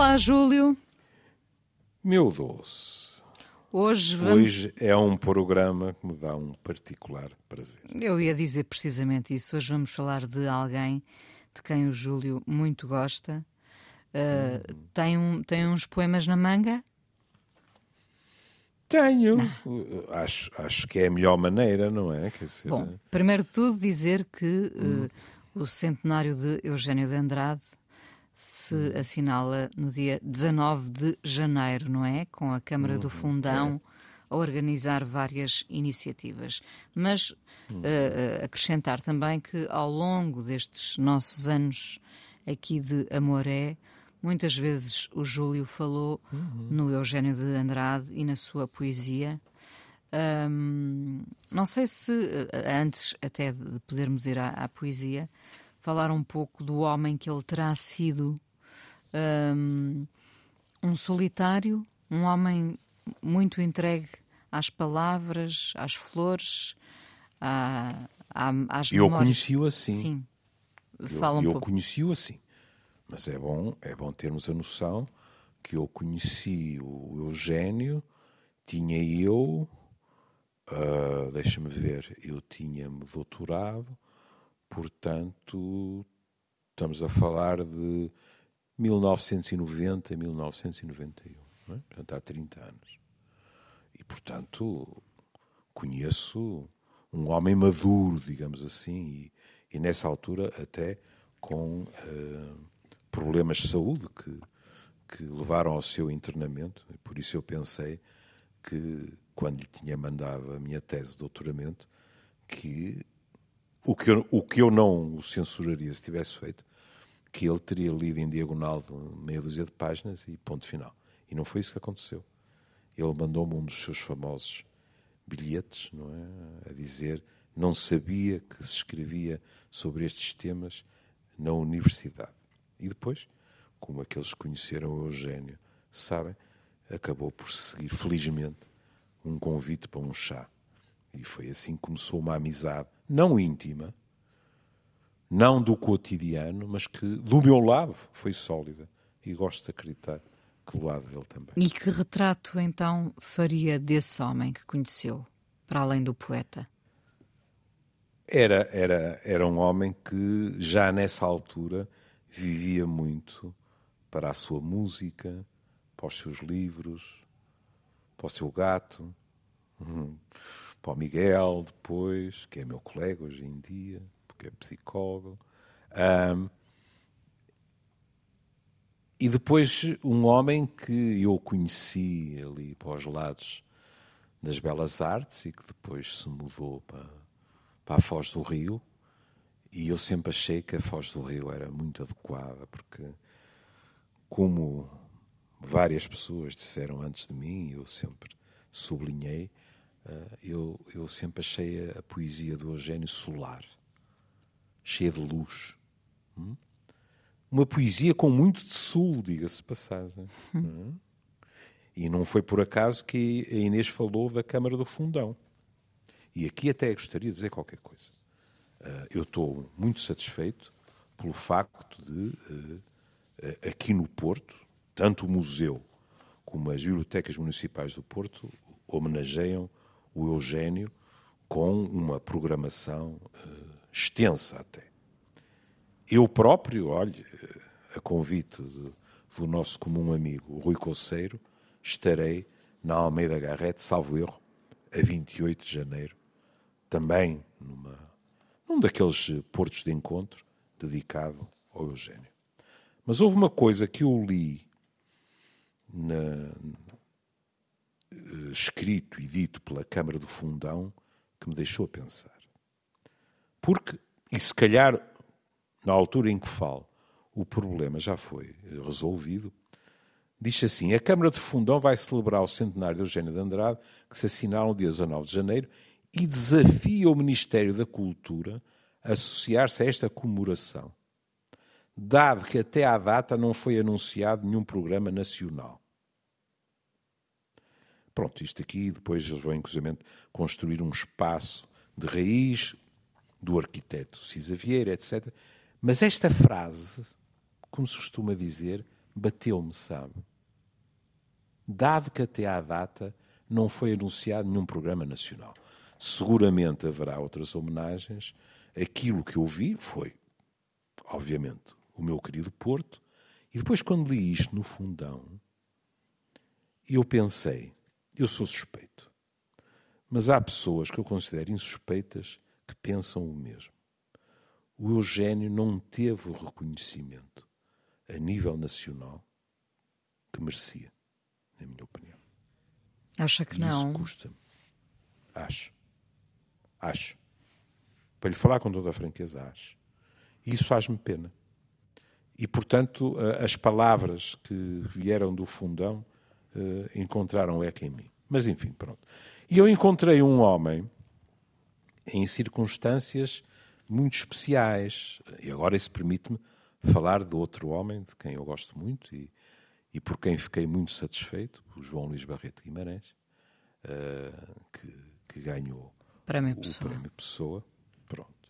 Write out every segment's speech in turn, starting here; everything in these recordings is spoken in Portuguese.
Olá, Júlio. Meu doce. Hoje vamos... Hoje é um programa que me dá um particular prazer. Eu ia dizer precisamente isso. Hoje vamos falar de alguém de quem o Júlio muito gosta. Uh, hum. tem, um, tem uns poemas na manga? Tenho. Ah. Acho, acho que é a melhor maneira, não é? Dizer, Bom, primeiro de tudo dizer que hum. uh, o centenário de Eugênio de Andrade se hum. assinala no dia 19 de janeiro, não é? Com a Câmara do uhum. Fundão é. a organizar várias iniciativas. Mas uh, acrescentar também que ao longo destes nossos anos aqui de Amoré, Muitas vezes o Júlio falou uhum. no Eugênio de Andrade e na sua poesia. Um, não sei se, eh, antes até de podermos ir à, à, poesia, falar um pouco do homem que ele terá sido. Um, um solitário, um homem muito entregue às palavras, às flores, à, à, às Eu conheci-o assim. Sim. Fala eu, um eu conheci-o assim. Mas é bom, é bom termos a noção que eu conheci o Eugênio, tinha eu, uh, deixa-me ver, eu tinha-me doutorado, portanto, estamos a falar de 1990, 1991, é? portanto, há 30 anos. E, portanto, conheço um homem maduro, digamos assim, e, e nessa altura até com. Uh, problemas de saúde que, que levaram ao seu internamento. E por isso eu pensei que, quando lhe tinha mandado a minha tese de doutoramento, que o que eu, o que eu não o censuraria se tivesse feito, que ele teria lido em diagonal meia dúzia de páginas e ponto final. E não foi isso que aconteceu. Ele mandou-me um dos seus famosos bilhetes, não é? A dizer não sabia que se escrevia sobre estes temas na universidade. E depois, como aqueles que conheceram o Eugênio sabem, acabou por seguir, felizmente, um convite para um chá. E foi assim que começou uma amizade, não íntima, não do cotidiano, mas que do meu lado foi sólida. E gosto de acreditar que do lado dele também. E que retrato então faria desse homem que conheceu, para além do poeta? Era, era, era um homem que já nessa altura vivia muito para a sua música, para os seus livros, para o seu gato, uhum, para o Miguel, depois, que é meu colega hoje em dia, porque é psicólogo. Um, e depois um homem que eu conheci ali para os lados das Belas Artes e que depois se mudou para, para a Foz do Rio, e eu sempre achei que a Foz do Rio era muito adequada, porque, como várias pessoas disseram antes de mim, eu sempre sublinhei, eu, eu sempre achei a, poesia do Eugênio solar, cheia de luz. Hum? Uma poesia com muito de sul, diga-se passagem. Hum. hum? E não foi por acaso que a Inês falou da Câmara do Fundão. E aqui até gostaria de dizer qualquer coisa. Eh, eu estou muito satisfeito pelo facto de, eh, eh, aqui no Porto, tanto o museu como as bibliotecas municipais do Porto homenageiam o Eugênio com uma programação extensa até. Eu próprio, olhe, a convite do nosso comum amigo Rui Coceiro, estarei na Almeida Garrete, salvo erro, a 28 de janeiro, também numa num daqueles portos de encontro dedicado ao Eugênio. Mas houve uma coisa que eu li na, escrito e dito pela Câmara do Fundão que me deixou a pensar. Porque, e se calhar na altura em que falo, o problema já foi resolvido, diz assim: a Câmara de Fundão vai celebrar o centenário de Eugênio de Andrade, que se assinala no dia 19 de janeiro, e desafia o Ministério da Cultura a associar-se a esta comemoração, dado que até à data não foi anunciado nenhum programa nacional. Pronto, isto aqui, depois eles vão inclusive construir um espaço de raiz do arquiteto Cisa Vieira, etc. Mas esta frase, como se costuma dizer, bateu-me, sabe? Dado que até à data não foi anunciado nenhum programa nacional. Seguramente haverá outras homenagens. Aquilo que eu vi foi, obviamente, o meu querido Porto. E depois, quando li isto no fundão, eu pensei, eu sou suspeito. Mas há pessoas que eu considero insuspeitas que pensam o mesmo. O Eugênio não teve o reconhecimento a nível nacional que merecia, na minha opinião. Acha que e não? Isso custa-me. Acho. Acho. Para lhe falar com toda a franqueza, acho. E isso faz-me pena. E, portanto, as palavras que vieram do fundão uh, encontraram eco em mim. Mas, enfim, pronto. E eu encontrei um homem em circunstâncias muito especiais. E agora isso permite-me falar de outro homem de quem eu gosto muito e, e por quem fiquei muito satisfeito, o João Luís Barreto Guimarães, uh, que, que, ganhou prémio o Pessoa. Prémio Pessoa. Pronto.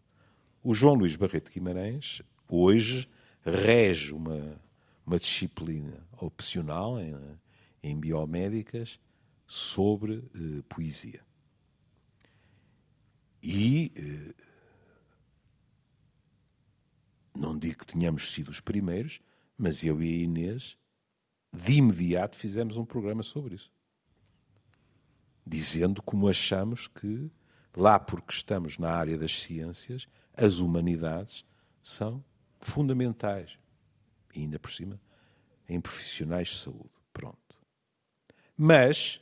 O João Luís Barreto Guimarães, hoje, rege uma, uma disciplina opcional em, em biomédicas sobre uh, poesia. E uh, não digo que tenhamos sido os primeiros, mas eu e a Inês, de imediato, fizemos um programa sobre isso. Dizendo como achamos que, lá porque estamos na área das ciências, as humanidades são fundamentais. E ainda por cima, em profissionais de saúde. Pronto. Mas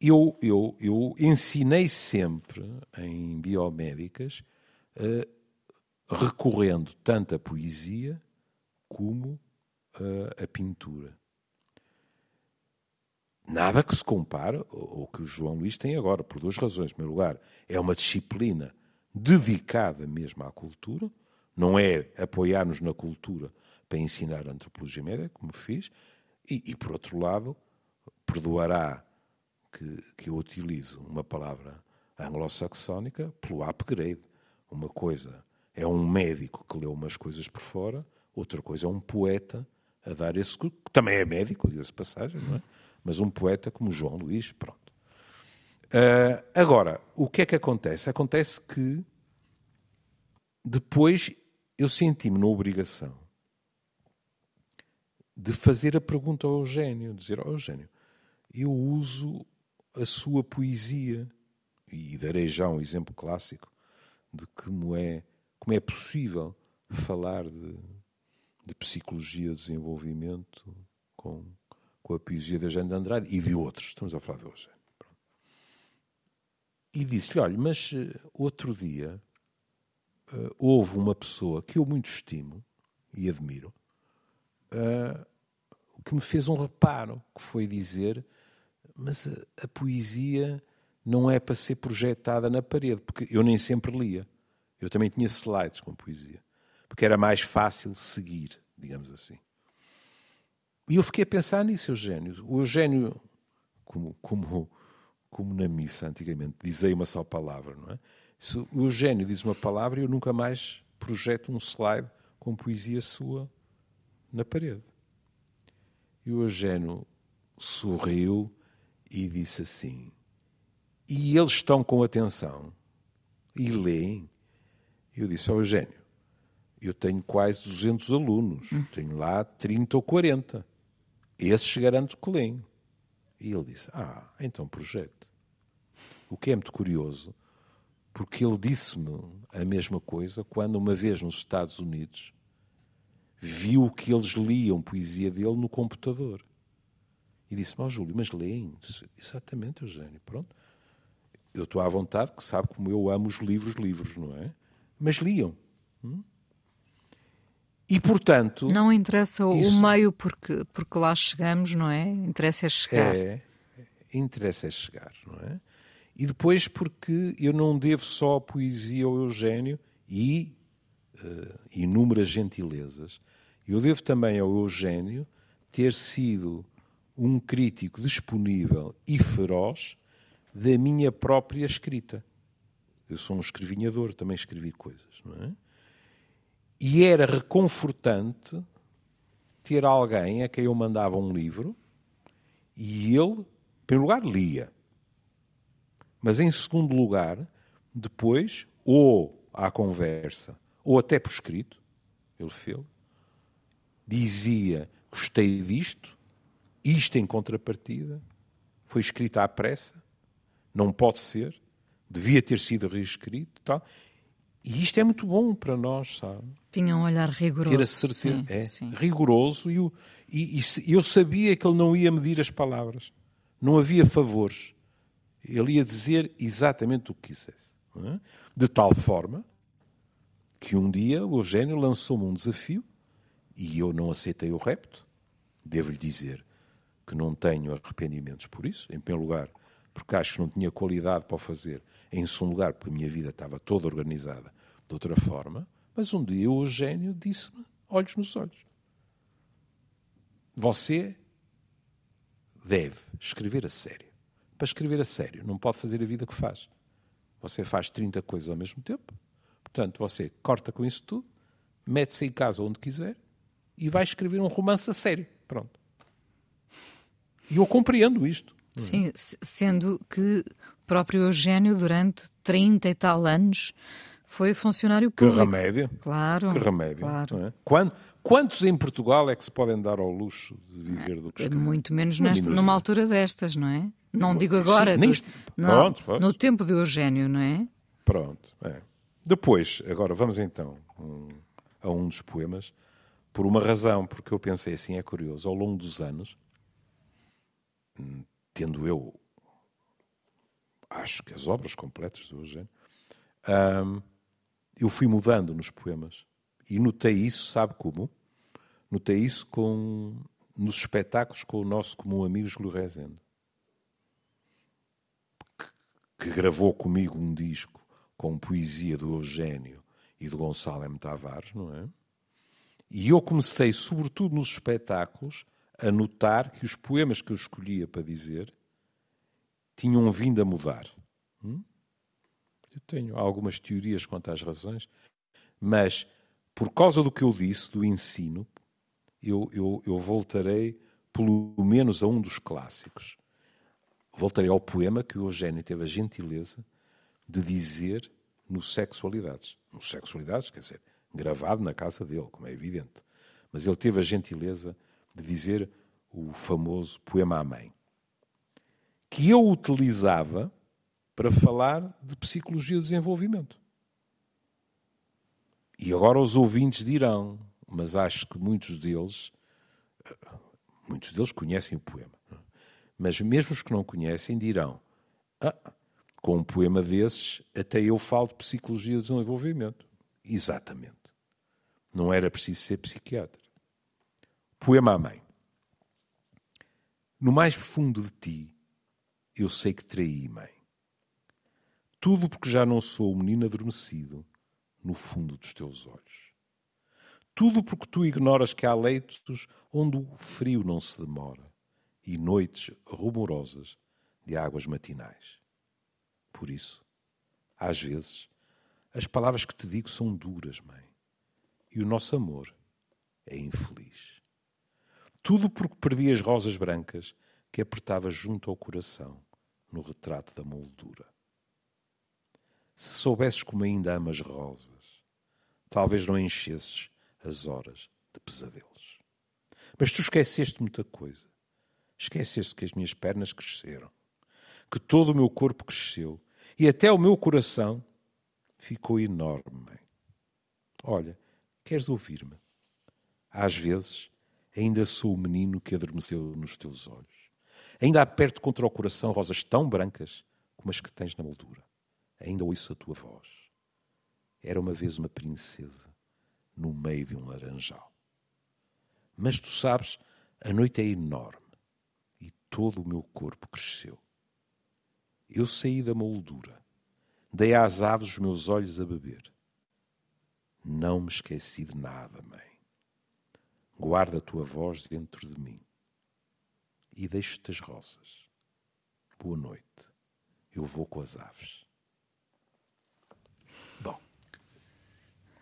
eu, eu, eu ensinei sempre em biomédicas, uh, recorrendo tanto à poesia como uh, à pintura. Nada que se compare ao que o João Luís tem agora, por duas razões. Em primeiro lugar, é uma disciplina dedicada mesmo à cultura, não é apoiar-nos na cultura para ensinar antropologia médica, como fiz, e, e por outro lado, perdoará que, que eu utilize uma palavra anglo-saxónica pelo upgrade. Uma coisa é um médico que leu umas coisas por fora, outra coisa é um poeta a dar esse que também é médico, diga-se passagem, não é? Mas um poeta como João Luís, pronto. Uh, agora, o que é que acontece? Acontece que depois eu senti-me na obrigação de fazer a pergunta ao Eugênio, dizer, oh, Eugênio, eu uso a sua poesia, e darei já um exemplo clássico de como é, como é possível falar de, de psicologia de desenvolvimento com, com a poesia da Jane de Andrade e de outros, estamos a falar de hoje. E disse-lhe, olha, mas uh, outro dia uh, houve uma pessoa que eu muito estimo e admiro, uh, que me fez um reparo, que foi dizer mas a, a, poesia não é para ser projetada na parede, porque eu nem sempre lia. Eu também tinha slides com poesia, porque era mais fácil seguir, digamos assim. E eu fiquei a pensar nisso, Eugênio. O Eugênio, como, como, como na missa antigamente, dizia uma só palavra, não é? Se o Eugênio diz uma palavra, eu nunca mais projeto um slide com poesia sua na parede. E o Eugênio sorriu e disse assim: E eles estão com atenção e leem. Eu disse ao Eugênio: Eu tenho quase 200 alunos, hum. tenho lá 30 ou 40. Esses garanto que leem. E ele disse: Ah, então projete. O que é muito curioso, porque ele disse-me a mesma coisa quando, uma vez nos Estados Unidos, viu que eles liam poesia dele no computador. E disse-me, oh, Júlio, mas leem? Disse, Exatamente, Eugênio, pronto. Eu estou à vontade, que sabe como eu amo os livros, livros, não é? Mas liam. Hum? E, portanto... Não interessa o isso... meio porque, porque lá chegamos, não é? Interessa é chegar. É, interessa é chegar, não é? E depois porque eu não devo só a poesia ao Eugênio e uh, inúmeras gentilezas. Eu devo também ao Eugênio ter sido um crítico disponível e feroz da minha própria escrita. Eu sou um escrevinhador, também escrevi coisas, não é? E era reconfortante ter alguém a quem eu mandava um livro e ele, em primeiro lugar, lia. Mas em segundo lugar, depois, ou à conversa, ou até por escrito, ele fez, dizia: Gostei disto, isto em contrapartida, foi escrito à pressa, não pode ser, devia ter sido reescrito tal. E isto é muito bom para nós, sabe? Tinha um olhar rigoroso. Ter a certeza. Sim, é, sim. rigoroso. E, o, e, e, eu sabia que ele não ia medir as palavras. Não havia favores. Ele ia dizer exatamente o que quisesse. É? De tal forma que um dia o Eugênio lançou-me um desafio e eu não aceitei o repto. Devo-lhe dizer que não tenho arrependimentos por isso. Em primeiro lugar, porque acho que não tinha qualidade para o fazer. Em segundo lugar, porque a minha vida estava toda organizada de outra forma. Mas um dia o Eugênio disse-me, olhos nos olhos: Você deve escrever a sério. Para escrever a sério, não pode fazer a vida que faz. Você faz 30 coisas ao mesmo tempo. Portanto, você corta com isso tudo, mete-se em casa onde quiser e vai escrever um romance a sério. Pronto. E eu compreendo isto. Sim, sendo que o próprio Eugênio, durante 30 e tal anos, foi funcionário público. Que remédio. Claro. Que remédio. Claro. É? Quando, quantos em Portugal é que se podem dar ao luxo de viver do que escrevem? Muito menos nesta, numa altura destas, não é? Não digo agora. Sim, do, pronto, pronto. No tempo do Eugênio, não é? Pronto. É. Depois, agora vamos então um, a um dos poemas, por uma razão, porque eu pensei assim, é curioso, ao longo dos anos, tendo eu, acho que as obras completas do Eugênio, eu fui mudando nos poemas. E notei isso, sabe como? Notei isso com, nos espetáculos com o nosso comum amigo Júlio Rezende, que, que gravou comigo um disco com poesia do Eugênio e do Gonçalo M. Tavares, não é? E eu comecei, sobretudo nos espetáculos, a notar que os poemas que eu escolhia para dizer tinham vindo a mudar. Hum? Eu tenho algumas teorias quanto às razões, mas por causa do que eu disse, do ensino, eu, eu, eu voltarei pelo menos a um dos clássicos. Voltarei ao poema que o Eugênio teve a gentileza de dizer no Sexualidades. No Sexualidades, quer dizer, gravado na casa dele, como é evidente. Mas ele teve a gentileza de dizer o famoso poema à mãe, que eu utilizava para falar de psicologia do desenvolvimento. E agora os ouvintes dirão, mas acho que muitos deles, muitos deles conhecem o poema, mas mesmo os que não conhecem dirão, ah, com um poema desses, até eu falo de psicologia do desenvolvimento. Exatamente. Não era preciso ser psiquiatra. Poema à mãe. No mais profundo de ti, eu sei que traí, mãe. Tudo porque já não sou o menino adormecido no fundo dos teus olhos. Tudo porque tu ignoras que há leitos onde o frio não se demora e noites rumorosas de águas matinais. Por isso, às vezes, as palavras que te digo são duras, mãe, e o nosso amor é infeliz. Tudo porque perdi as rosas brancas que apertava junto ao coração no retrato da moldura. Se soubesses como ainda amas rosas, talvez não enchesses as horas de pesadelos. Mas tu esqueceste muita coisa. Esqueceste que as minhas pernas cresceram, que todo o meu corpo cresceu e até o meu coração ficou enorme. Olha, queres ouvir-me? Às vezes ainda sou o menino que adormeceu nos teus olhos. Ainda aperto contra o coração rosas tão brancas como as que tens na moldura. Ainda ouço a tua voz. Era uma vez uma princesa no meio de um laranjal. Mas tu sabes, a noite é enorme e todo o meu corpo cresceu. Eu saí da moldura, dei às aves os meus olhos a beber. Não me esqueci de nada, mãe. Guarda a tua voz dentro de mim e deixo-te as rosas. Boa noite. Eu vou com as aves. Bom,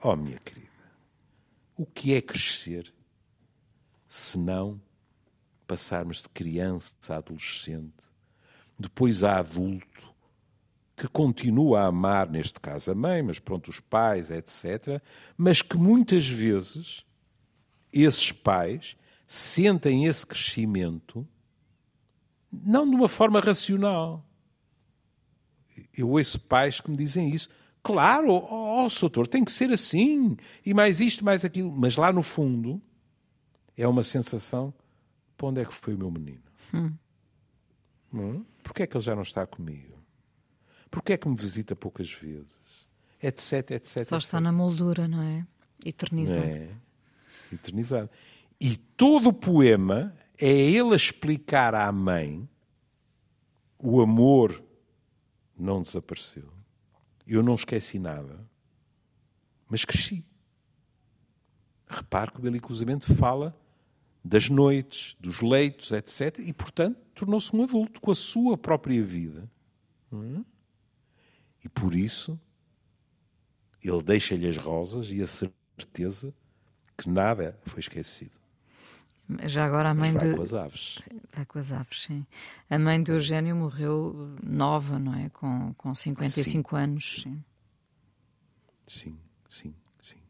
oh minha querida, o que é crescer se não passarmos de criança a adolescente, depois a adulto, que continua a amar, neste caso a mãe, mas pronto, os pais, etc., mas que muitas vezes esses pais sentem esse crescimento não de uma forma racional. Eu ouço pais que me dizem isso. Claro, ó oh, doutor, tem que ser assim, e mais isto, mais aquilo. Mas lá no fundo é uma sensação: para onde é que foi o meu menino? Hum. Hum? Porquê é que ele já não está comigo? Porquê é que me visita poucas vezes? Etc, etc. Só etc. está na moldura, não é? Eternizado. É. Eternizado. E todo o poema é ele a explicar à mãe o amor não desapareceu. Eu não esqueci nada, mas cresci. Repare que o belicosamente fala das noites, dos leitos, etc. E, portanto, tornou-se um adulto com a sua própria vida. É? E por isso, ele deixa-lhe as rosas e a certeza que nada foi esquecido. Já agora a mãe Mas vai de... com as aves. Vai com as aves, sim. A mãe de Eugênio morreu nova, não é? Com, com 55 sim. anos. Sim. sim, sim, sim.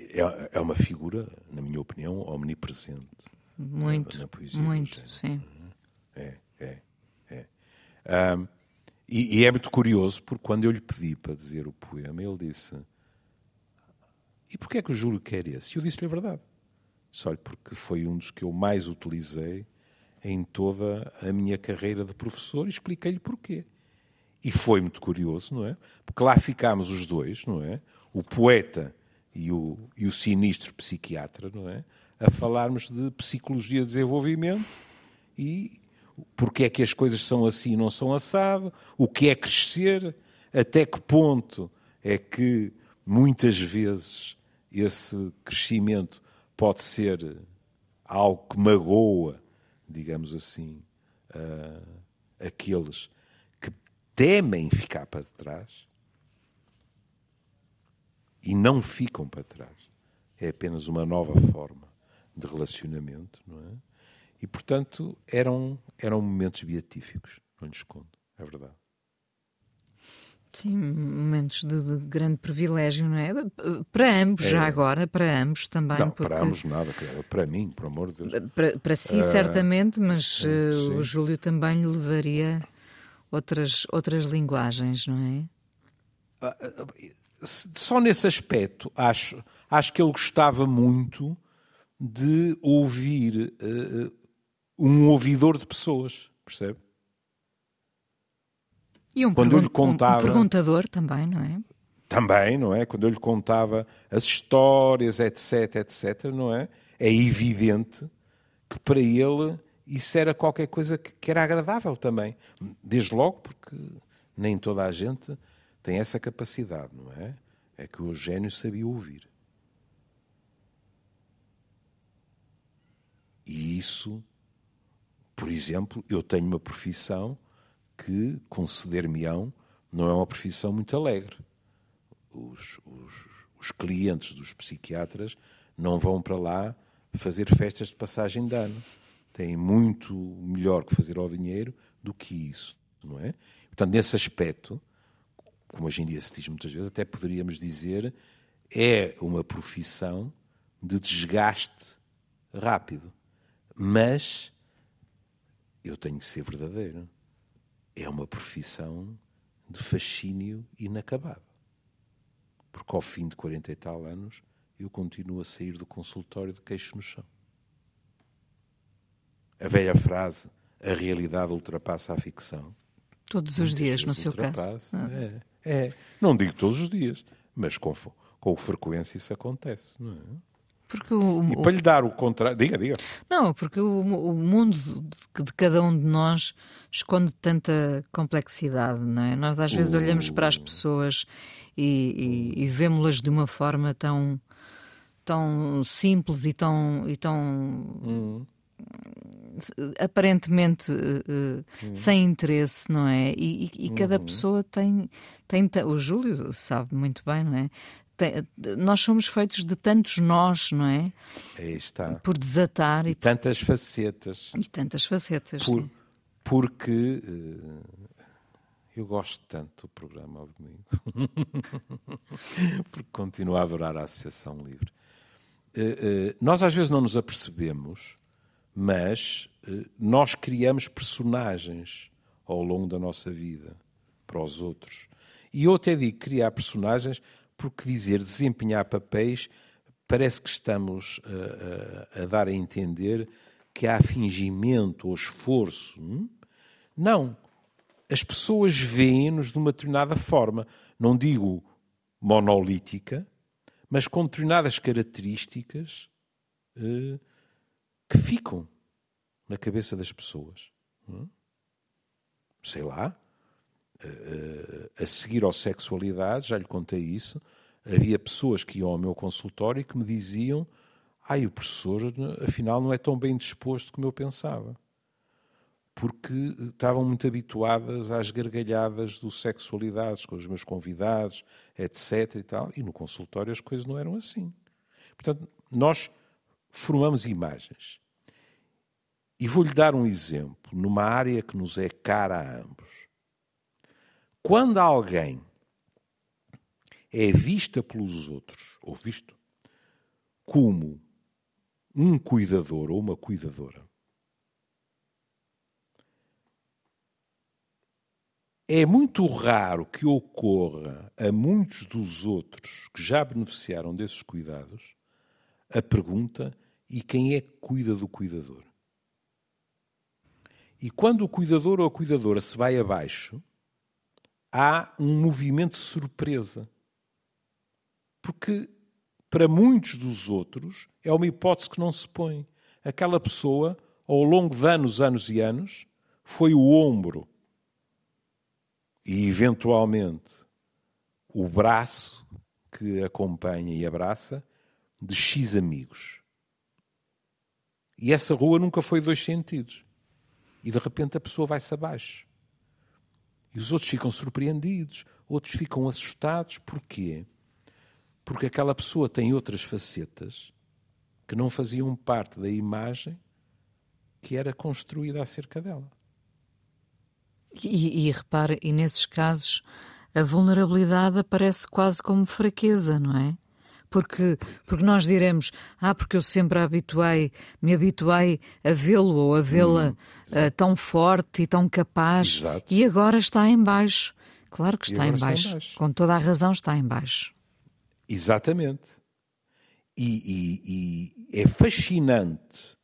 É, é uma figura, na minha opinião, omnipresente. Muito, na, na poesia muito, sim. É, é, é. Um, e, e é muito curioso, porque quando eu lhe pedi para dizer o poema, ele disse e porquê é que o Júlio quer esse? Eu disse-lhe a verdade. Olha, porque foi um dos que eu mais utilizei em toda a minha carreira de professor e expliquei-lhe porquê. E foi muito curioso, não é? Porque lá ficámos os dois, não é? O poeta e o, e o sinistro psiquiatra, não é? A falarmos de psicologia de desenvolvimento e porque é que as coisas são assim e não são assado, o que é crescer, até que ponto é que muitas vezes esse crescimento pode ser algo que magoa, digamos assim, uh, aqueles que temem ficar para trás e não ficam para trás. É apenas uma nova forma de relacionamento, não é? E, portanto, eram, eram momentos beatíficos, não lhes conto, é verdade. Sim, momentos de, de, grande privilégio, não é? Para ambos, é. já agora, para ambos também. Não, porque... para ambos nada, para mim, por amor de Deus. Para, para si, uh, certamente, mas uh, o Júlio também lhe levaria outras, outras linguagens, não é? Uh, só nesse aspecto, acho, acho que ele gostava muito de ouvir um ouvidor de pessoas, percebe? E um, quando eu lhe contava, um perguntador também, não é? Também, não é? Quando eu lhe contava as histórias, etc, etc, não é? É evidente que para ele isso era qualquer coisa que, que era agradável também. Desde logo porque nem toda a gente tem essa capacidade, não é? É que o Eugênio sabia ouvir. E isso, por exemplo, eu tenho uma profissão que conceder-me-ão não é uma profissão muito alegre. Os, os, os, clientes dos psiquiatras não vão para lá fazer festas de passagem de ano. Têm muito melhor que fazer ao dinheiro do que isso, não é? Portanto, nesse aspecto, como hoje em dia se diz muitas vezes, até poderíamos dizer, é uma profissão de desgaste rápido. Mas eu tenho que ser verdadeiro é uma profissão de fascínio inacabado. Porque ao fim de 40 e tal anos eu continuo a sair do consultório de queixo no chão. A velha frase, a realidade ultrapassa a ficção. Todos os dias, no seu caso. Ah. É, é. Não digo todos os dias, mas com, com frequência isso acontece. Não é? Porque o, e para lhe dar o contrário. Diga, diga. Não, porque o, o mundo de, de, cada um de nós esconde tanta complexidade, não é? Nós às vezes olhamos para as pessoas e, e, e vemos-las de uma forma tão, tão simples e tão. E tão hum. aparentemente uh, hum. sem interesse, não é? E, e cada uhum. pessoa tem, tem. O Júlio sabe muito bem, não é? Tem, nós somos feitos de tantos nós, não é? Aí está. Por desatar. E, e tantas facetas. E tantas facetas, Por. Porque uh, eu gosto tanto do programa ao domingo. porque continuo a adorar a Associação Livre. Uh, uh, nós às vezes não nos apercebemos, mas nós criamos personagens ao longo da nossa vida para os outros. E eu até digo criar personagens porque dizer desempenhar papéis parece que estamos a, a, a dar a entender que há fingimento ou esforço. Hum? Não. As pessoas veem-nos de uma determinada forma. Não digo monolítica, mas com determinadas características eh, que ficam na cabeça das pessoas. Hum? Sei lá, a seguir ao sexualidade, já lhe contei isso, havia pessoas que iam ao meu consultório e que me diziam ai, o professor afinal não é tão bem disposto como eu pensava. Porque estavam muito habituadas às gargalhadas do sexualidades com os meus convidados, etc. e tal, e no consultório as coisas não eram assim. Portanto, nós formamos imagens. E vou-lhe dar um exemplo numa área que nos é cara a ambos. Quando alguém é vista pelos outros, ou visto, como um cuidador ou uma cuidadora, é muito raro que ocorra a muitos dos outros que já beneficiaram desses cuidados a pergunta: e quem é que cuida do cuidador? E quando o cuidador ou a cuidadora se vai abaixo, há um movimento de surpresa. Porque para muitos dos outros é uma hipótese que não se põe. Aquela pessoa, ao longo de anos, anos e anos, foi o ombro e, eventualmente, o braço que acompanha e abraça de X amigos. E essa rua nunca foi dois sentidos. E de repente a pessoa vai-se abaixo. E os outros ficam surpreendidos, outros ficam assustados. Porquê? Porque aquela pessoa tem outras facetas que não faziam parte da imagem que era construída acerca dela. E, e repare, e nesses casos a vulnerabilidade aparece quase como fraqueza, não é? Porque, porque nós diremos, ah, porque eu sempre habituei, me habituei a vê-lo ou a vê-la hum, uh, tão forte e tão capaz exato. e agora está em baixo. Claro que está em baixo. está em baixo. Com toda a razão está em baixo. Exatamente. E, e, e é fascinante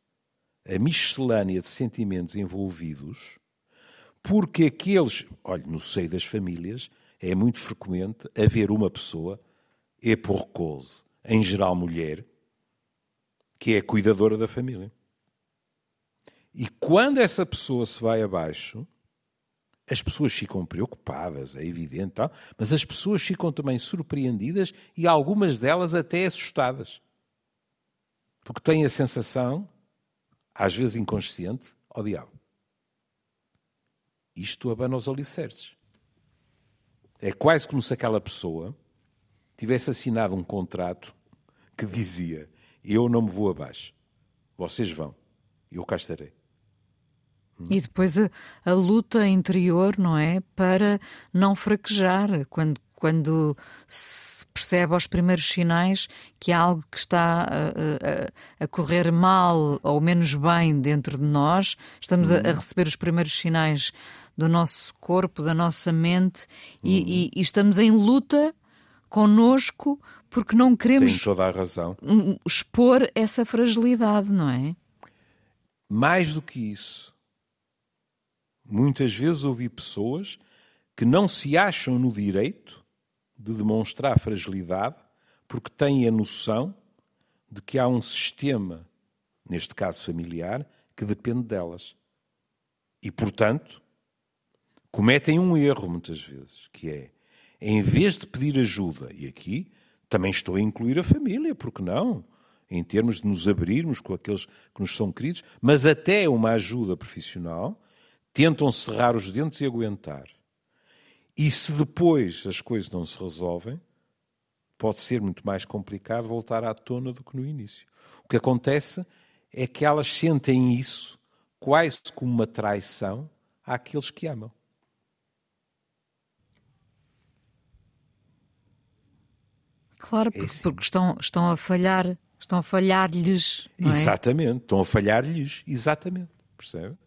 a miscelânea de sentimentos envolvidos, porque aqueles, olha, no seio das famílias, é muito frequente haver uma pessoa é por cause, em geral mulher, que é cuidadora da família. E quando essa pessoa se vai abaixo, as pessoas ficam preocupadas, é evidente, mas as pessoas ficam também surpreendidas e algumas delas até assustadas. Porque têm a sensação, às vezes inconsciente, ao diabo. Isto abana os alicerces. É quase como se aquela pessoa tivesse assinado um contrato que dizia: Eu não me vou abaixo, vocês vão, eu cá estarei. E depois a, a, luta interior, não é? Para não fraquejar, quando, quando se percebe aos primeiros sinais que há algo que está a, a, a correr mal ou menos bem dentro de nós, estamos a, a, receber os primeiros sinais do nosso corpo, da nossa mente e, e, e estamos em luta connosco porque não queremos Tem toda a razão. expor essa fragilidade, não é? Mais do que isso, muitas vezes ouvi pessoas que não se acham no direito de demonstrar fragilidade porque têm a noção de que há um sistema, neste caso familiar, que depende delas. E, portanto, cometem um erro muitas vezes, que é em vez de pedir ajuda, e aqui também estou a incluir a família, porque não? Em termos de nos abrirmos com aqueles que nos são queridos, mas até uma ajuda profissional, tentam cerrar os dentes e aguentar. E se depois as coisas não se resolvem, pode ser muito mais complicado voltar à tona do que no início. O que acontece é que elas sentem isso quase como uma traição àqueles que amam. Claro, porque, é porque estão, estão a falhar, estão a falhar-lhes. É? Exatamente, estão a falhar-lhes, exatamente, percebe?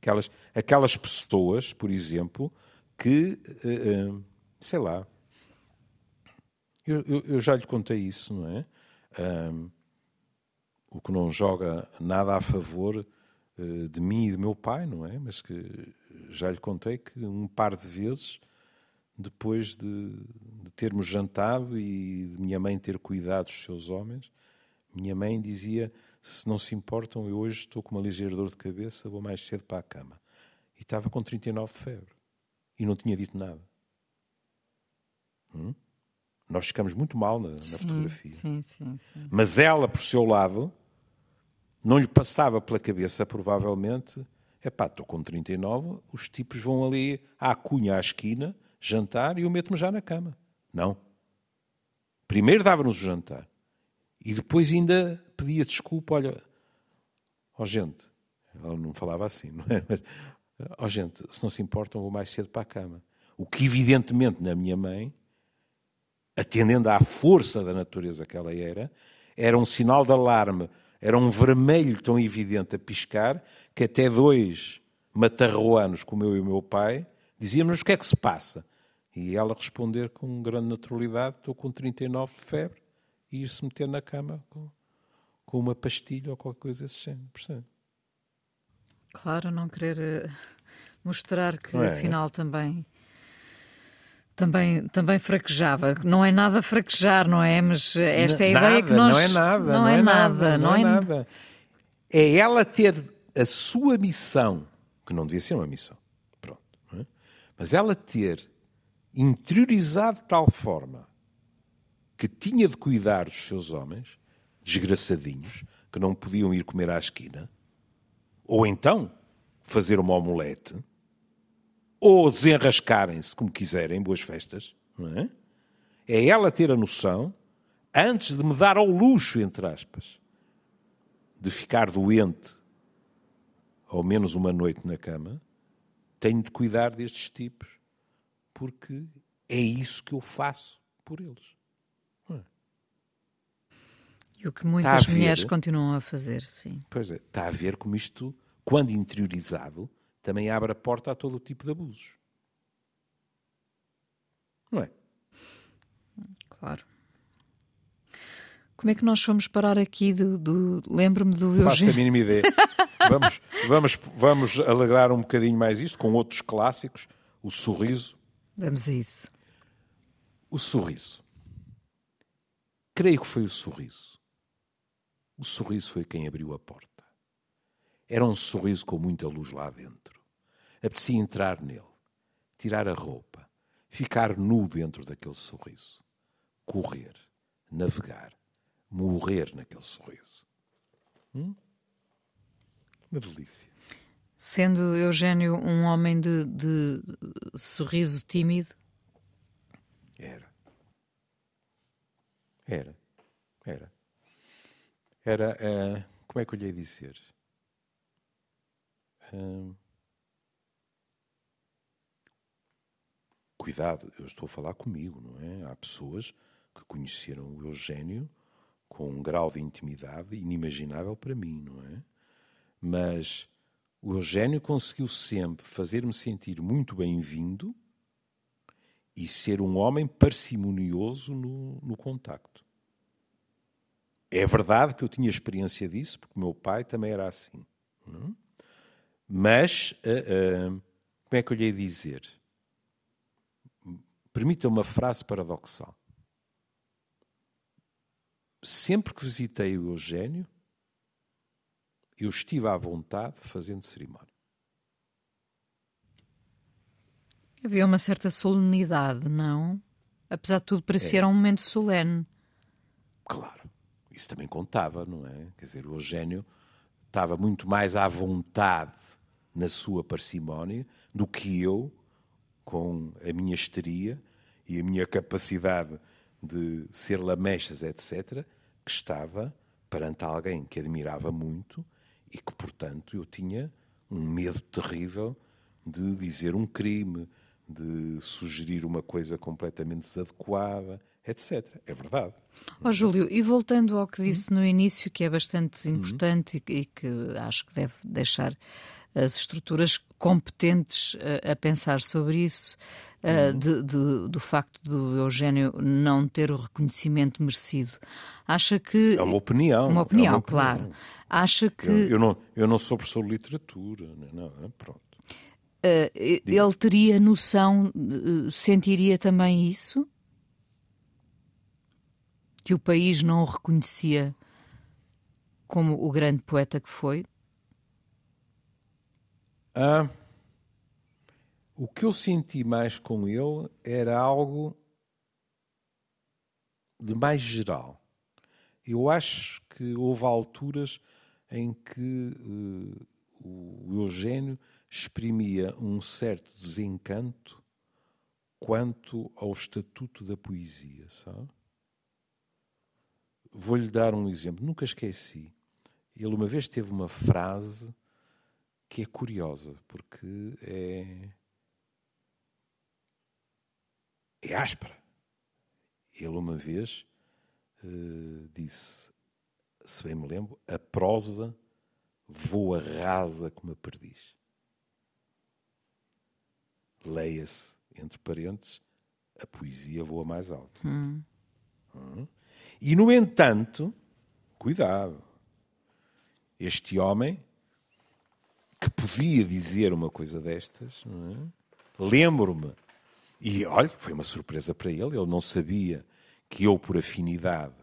Aquelas, aquelas pessoas, por exemplo, que, uh, uh, sei lá, eu, eu, eu, já lhe contei isso, não é? Um, o que não joga nada a favor uh, de mim e do meu pai, não é? Mas que já lhe contei que um par de vezes, depois de, de termos jantado e de minha mãe ter cuidado dos seus homens, minha mãe dizia: Se não se importam, eu hoje estou com uma ligeira dor de cabeça, vou mais cedo para a cama. E estava com 39 de febre. E não tinha dito nada. Hum? Nós ficamos muito mal na, na sim, fotografia. Sim, sim, sim. Mas ela, por seu lado, não lhe passava pela cabeça, provavelmente, epá, estou com 39, os tipos vão ali à cunha, à esquina, jantar e eu meto-me já na cama. Não. Primeiro dava-nos o jantar. E depois ainda pedia desculpa, olha, ó gente, ela não falava assim, não é? Mas, ó gente, se não se importam, vou mais cedo para a cama. O que evidentemente na minha mãe atendendo à força da natureza que ela era, era um sinal de alarme, era um vermelho tão evidente a piscar, que até dois matarroanos, como eu e o meu pai, dizíamos o que é que se passa. E ela responder com grande naturalidade, estou com 39 de febre, e ir-se meter na cama com, com uma pastilha ou qualquer coisa desse género, percebe? Claro, não querer eh, mostrar que é? afinal também também, também fraquejava. Não é nada fraquejar, não é? Mas esta é a nada, ideia que nós. Não é nada. Não, não é, é, nada, não, é nada. É ela ter a sua missão, que não devia ser uma missão, pronto. É? Mas ela ter interiorizado de tal forma que tinha de cuidar dos seus homens, desgraçadinhos, que não podiam ir comer à esquina, ou então fazer uma omelete ou desenrascarem-se como quiserem, boas festas, não é? É ela ter a noção, antes de me dar ao luxo, entre aspas, de ficar doente ao menos uma noite na cama, tenho de cuidar destes tipos, porque é isso que eu faço por eles. É? E o que muitas mulheres continuam a fazer, sim. Pois é, está a ver como isto, quando interiorizado, também abre a porta a todo o tipo de abusos. Não é? Claro. Como é que nós fomos parar aqui do. do... Lembro-me do Eugênio. Faço a mínima ideia. vamos, vamos, vamos alegrar um bocadinho mais isto com outros clássicos. O sorriso. Vamos a isso. O sorriso. Creio que foi o sorriso. O sorriso foi quem abriu a porta. Era um sorriso com muita luz lá dentro. Apetecia entrar nele, tirar a roupa, ficar nu dentro daquele sorriso, correr, navegar, morrer naquele sorriso. Hum? Uma delícia. Sendo Eugênio um homem de, de sorriso tímido? Era. Era. Era. Era. Uh, como é que eu lhe ia dizer? cuidado, eu estou a falar comigo, não é? Há pessoas que conheceram o Eugênio com um grau de intimidade inimaginável para mim, não é? Mas o Eugênio conseguiu sempre fazer-me sentir muito bem-vindo e ser um homem parcimonioso no, no contacto. É verdade que eu tinha experiência disso, porque meu pai também era assim. Não? É? Mas, uh, uh, como é que eu lhe ia dizer? Permita uma frase paradoxal. Sempre que visitei o Eugênio, eu estive à vontade fazendo cerimónia. Havia uma certa solenidade, não? Apesar de tudo, parecia é. um momento solene. Claro, isso também contava, não é? Quer dizer, o Eugênio estava muito mais à vontade na sua parcimónia do que eu, com a minha histeria e a minha capacidade de ser lamechas, etc., que estava perante alguém que admirava muito e que, portanto, eu tinha um medo terrível de dizer um crime, de sugerir uma coisa completamente desadequada, etc. É verdade. Oh, Júlio, e voltando ao que disse no início, que é bastante uhum. importante e, e que acho que deve deixar as estruturas competentes a, a pensar sobre isso, uh, de, de, do facto do Eugênio não ter o reconhecimento merecido. Acha que. É uma opinião. Uma opinião, é uma claro. Opinião. Acha que. Eu, eu, não, eu não sou professor de literatura, não, é? pronto. Uh, ele teria noção, sentiria também isso? Que o país não o reconhecia como o grande poeta que foi? Ah, o que eu senti mais com ele era algo de mais geral. Eu acho que houve alturas em que uh, o Eugênio exprimia um certo desencanto quanto ao estatuto da poesia? Vou-lhe dar um exemplo. Nunca esqueci. Ele uma vez teve uma frase que é curiosa, porque é, é áspera. Ele uma vez uh, disse, se bem me lembro, a prosa voa rasa como a perdiz. Leia-se, entre parênteses, a poesia voa mais alto. Hum. Hum. E, no entanto, cuidado, este homem podia dizer uma coisa destas. É? Lembro-me, e olha, foi uma surpresa para ele, ele não sabia que eu, por afinidade,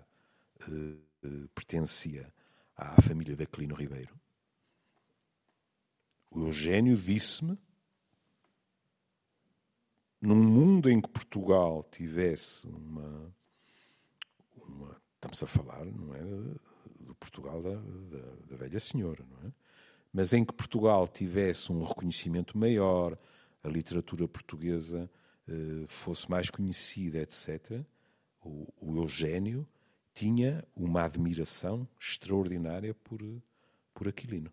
eh, eh, pertencia à família da Aquilino Ribeiro. O Eugênio disse-me, num mundo em que Portugal tivesse uma, uma estamos a falar, não é, do Portugal da, da, da velha senhora, não é? Mas em que Portugal tivesse um reconhecimento maior, a literatura portuguesa eh, fosse mais conhecida, etc., o, o, Eugênio tinha uma admiração extraordinária por, por Aquilino.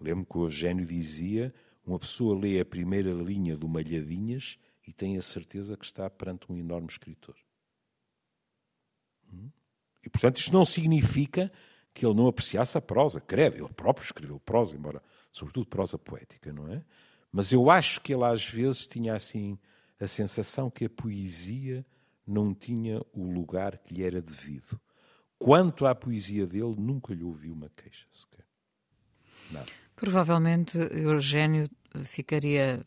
Lembro que o Eugênio dizia: uma pessoa lê a primeira linha do Malhadinhas e tem a certeza que está perante um enorme escritor. Hum? E, portanto, isto não significa que ele não apreciasse a prosa. Credo, ele próprio escreveu prosa, embora, sobretudo, prosa poética, não é? Mas eu acho que ele às vezes tinha assim a sensação que a poesia não tinha o lugar que lhe era devido. Quanto à poesia dele, nunca lhe ouvi uma queixa sequer. Nada. Provavelmente Eugênio ficaria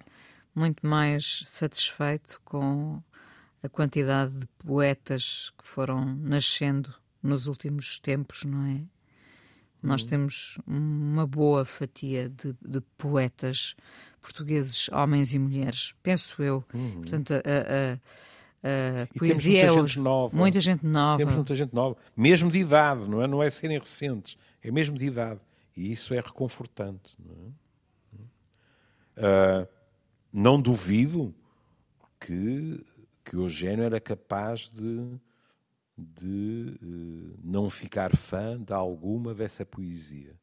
muito mais satisfeito com a quantidade de poetas que foram nascendo nos últimos tempos, não é? Nós uhum. temos uma boa fatia de, de, poetas portugueses, homens e mulheres, penso eu. Uhum. Portanto, a, a, poesia muita é gente nova. Muita gente nova. Temos muita gente nova, mesmo de idade, não é? Não é serem recentes, é mesmo de idade. E isso é reconfortante. Não, é? uh, não duvido que, que o Eugênio era capaz de de uh, não ficar fã de alguma dessa poesia,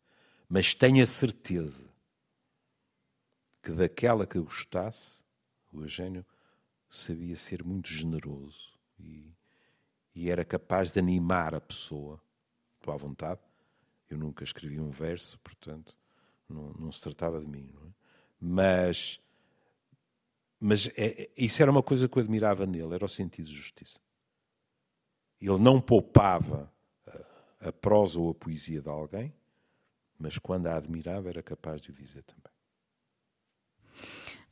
mas tenho a certeza que daquela que gostasse, o Eugênio sabia ser muito generoso e, e era capaz de animar a pessoa. Estou à vontade. Eu nunca escrevi um verso, portanto, não, não se tratava de mim. É? Mas, mas é, é, isso era uma coisa que eu admirava nele, era o sentido de justiça. Ele não poupava a, a prosa ou a poesia de alguém, mas quando a admirava era capaz de o dizer também.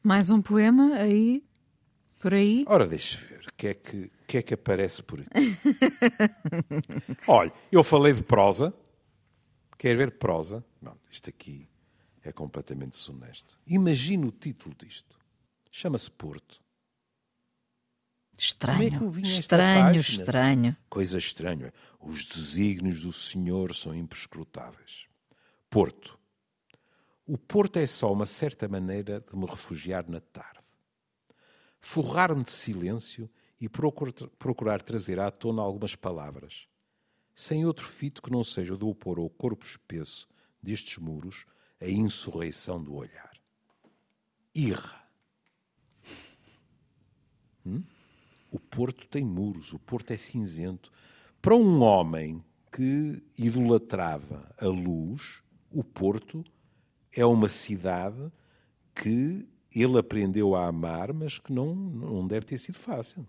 Mais um poema aí, por aí? Ora, deixe ver, o que, é que, que é que aparece por aqui? Olha, eu falei de prosa. Quer ver prosa? Não, isto aqui é completamente desonesto. Imagina o título disto. Chama-se Porto. Estranho, Como é que estranho, estranho. Coisa estranha. Os desígnios do Senhor são imprescrutáveis. Porto. O Porto é só uma certa maneira de me refugiar na tarde. Forrar-me de silêncio e procurar trazer à tona algumas palavras, sem outro fito que não seja o de opor ao corpo espesso destes muros a insurreição do olhar. Irra. Hum? O Porto tem muros, o Porto é cinzento. Para um homem que idolatrava a luz, o Porto é uma cidade que ele aprendeu a amar, mas que não, não deve ter sido fácil.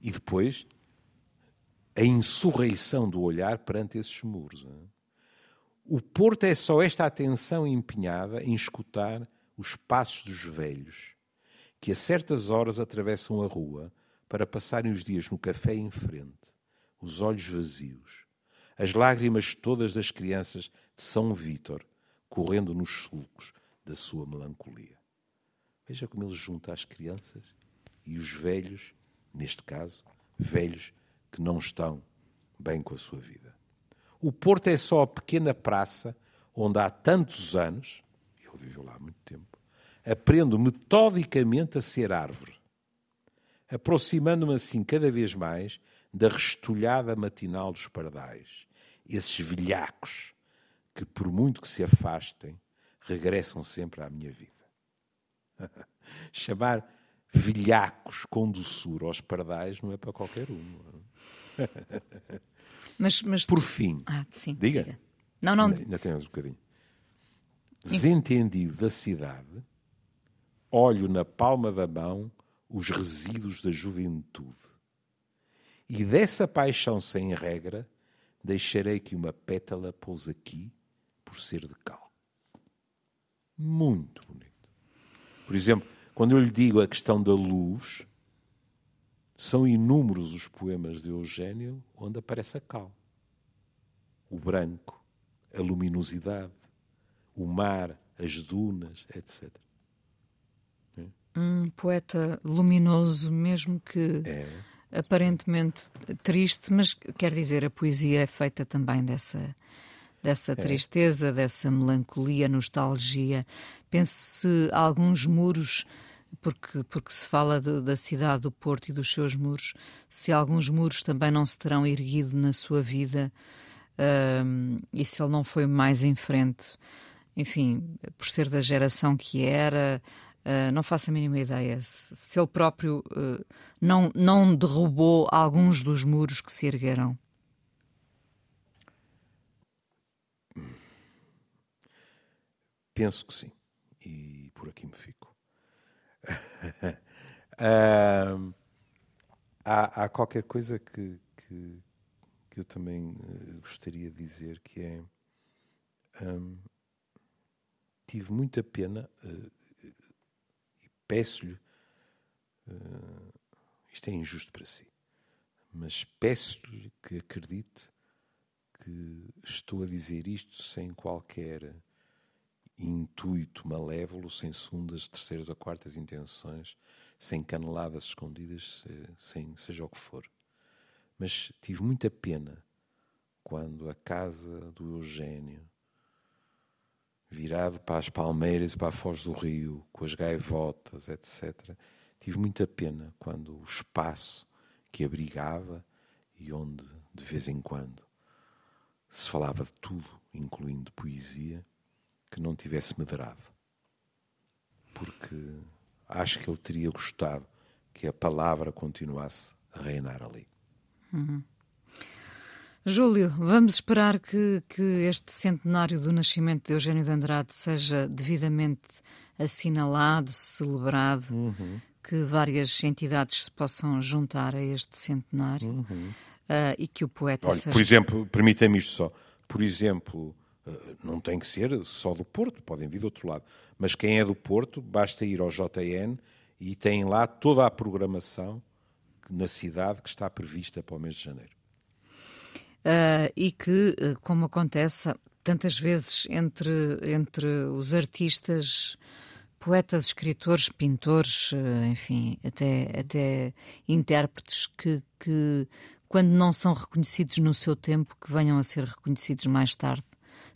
E depois, a insurreição do olhar perante esses muros. O Porto é só esta atenção empenhada em escutar os passos dos velhos, que a certas horas atravessam a rua para passarem os dias no café em frente, os olhos vazios, as lágrimas todas das crianças de São Vítor correndo nos sulcos da sua melancolia. Veja como ele junta as crianças e os velhos neste caso, velhos que não estão bem com a sua vida. O Porto é só a pequena praça onde há tantos anos, ele viveu lá há muito tempo, aprendo metodicamente a ser árvore, aproximando-me assim cada vez mais da restolhada matinal dos pardais, esses velhacos que, por muito que se afastem, regressam sempre à minha vida. Chamar velhacos com doçura aos pardais não é para qualquer um. Mas, mas... Por fim, ah, sim, diga. diga. Não, não. Ainda, temos um bocadinho. Desentendido da cidade, olho na palma da mão os resíduos da juventude. E dessa paixão sem regra, deixarei que uma pétala pouse aqui por ser de cal. Muito bonito. Por exemplo, quando eu lhe digo a questão da luz, são inúmeros os poemas de Eugênio onde aparece a cal, o branco, a luminosidade, o mar, as dunas, etc. Um poeta luminoso, mesmo que é. aparentemente triste, mas quer dizer, a poesia é feita também dessa, dessa é. tristeza, é. dessa melancolia, nostalgia. Penso se alguns muros, porque, porque se fala de, da cidade do Porto e dos seus muros, se alguns muros também não se terão erguido na sua vida um, e se ele não foi mais em frente, enfim, por ser da geração que era. Uh, não faço a mínima ideia se, se ele próprio uh, não, não derrubou alguns dos muros que se ergueram. Penso que sim. E por aqui me fico. uh, há, há, qualquer coisa que, que, que eu também uh, gostaria de dizer que é. Um, tive muita pena uh, peço-lhe. Uh, isto é injusto para si, mas peço-lhe que acredite que estou a dizer isto sem qualquer intuito malévolo, sem segundas, terceiras ou quartas intenções, sem caneladas escondidas, sem seja o que for. Mas tive muita pena quando a casa do Eugênio, virado para as palmeiras e para a foz do rio, com as gaivotas, etc., tive muita pena quando o espaço que abrigava e onde, de vez em quando, se falava de tudo, incluindo poesia, que não tivesse medrado. Porque acho que ele teria gostado que a palavra continuasse a reinar ali. Uhum. Júlio, vamos esperar que, que este centenário do nascimento de Eugênio de Andrade seja devidamente assinalado, celebrado, uhum. que várias entidades se possam juntar a este centenário uhum. uh, e que o poeta Olha, seja... Por exemplo, permita-me isto só, por exemplo, eh, não tem que ser só do Porto, podem vir do outro lado. Mas quem é do Porto, basta ir ao JN e tem lá toda a programação na cidade que está prevista para o mês de janeiro. Uh, e que, eh, como acontece tantas vezes entre, entre os artistas, poetas, escritores, pintores, enfim, até, até intérpretes que, que, quando não são reconhecidos no seu tempo, que venham a ser reconhecidos mais tarde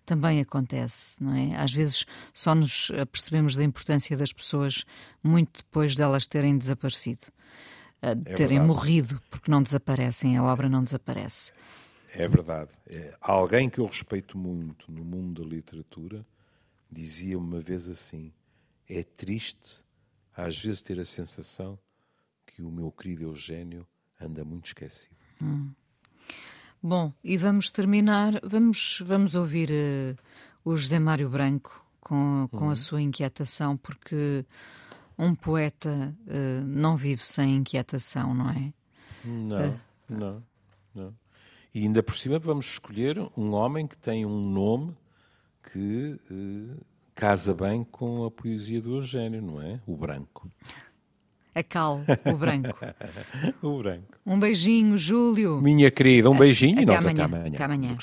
também acontece, não é? Às vezes só nos percebemos da importância das pessoas muito depois delas terem desaparecido. de é terem morrido, porque não desaparecem, a obra não desaparece. É verdade. É, alguém que eu respeito muito no mundo da literatura dizia uma vez assim: é triste às vezes ter a sensação que o meu querido Eugênio anda muito esquecido. Hum. Bom, e vamos terminar, vamos, vamos ouvir uh, o José Mário Branco com, com a uhum. sua inquietação, porque um poeta uh, não vive sem inquietação, não é? Não, uh, não, não. E ainda por cima vamos escolher um homem que tem um nome que uh, casa bem com a poesia do Eugênio, não é? O Branco. A Cal, o Branco. o Branco. Um beijinho, Júlio. Minha querida, um beijinho até e nós amanhã. até amanhã. Até amanhã.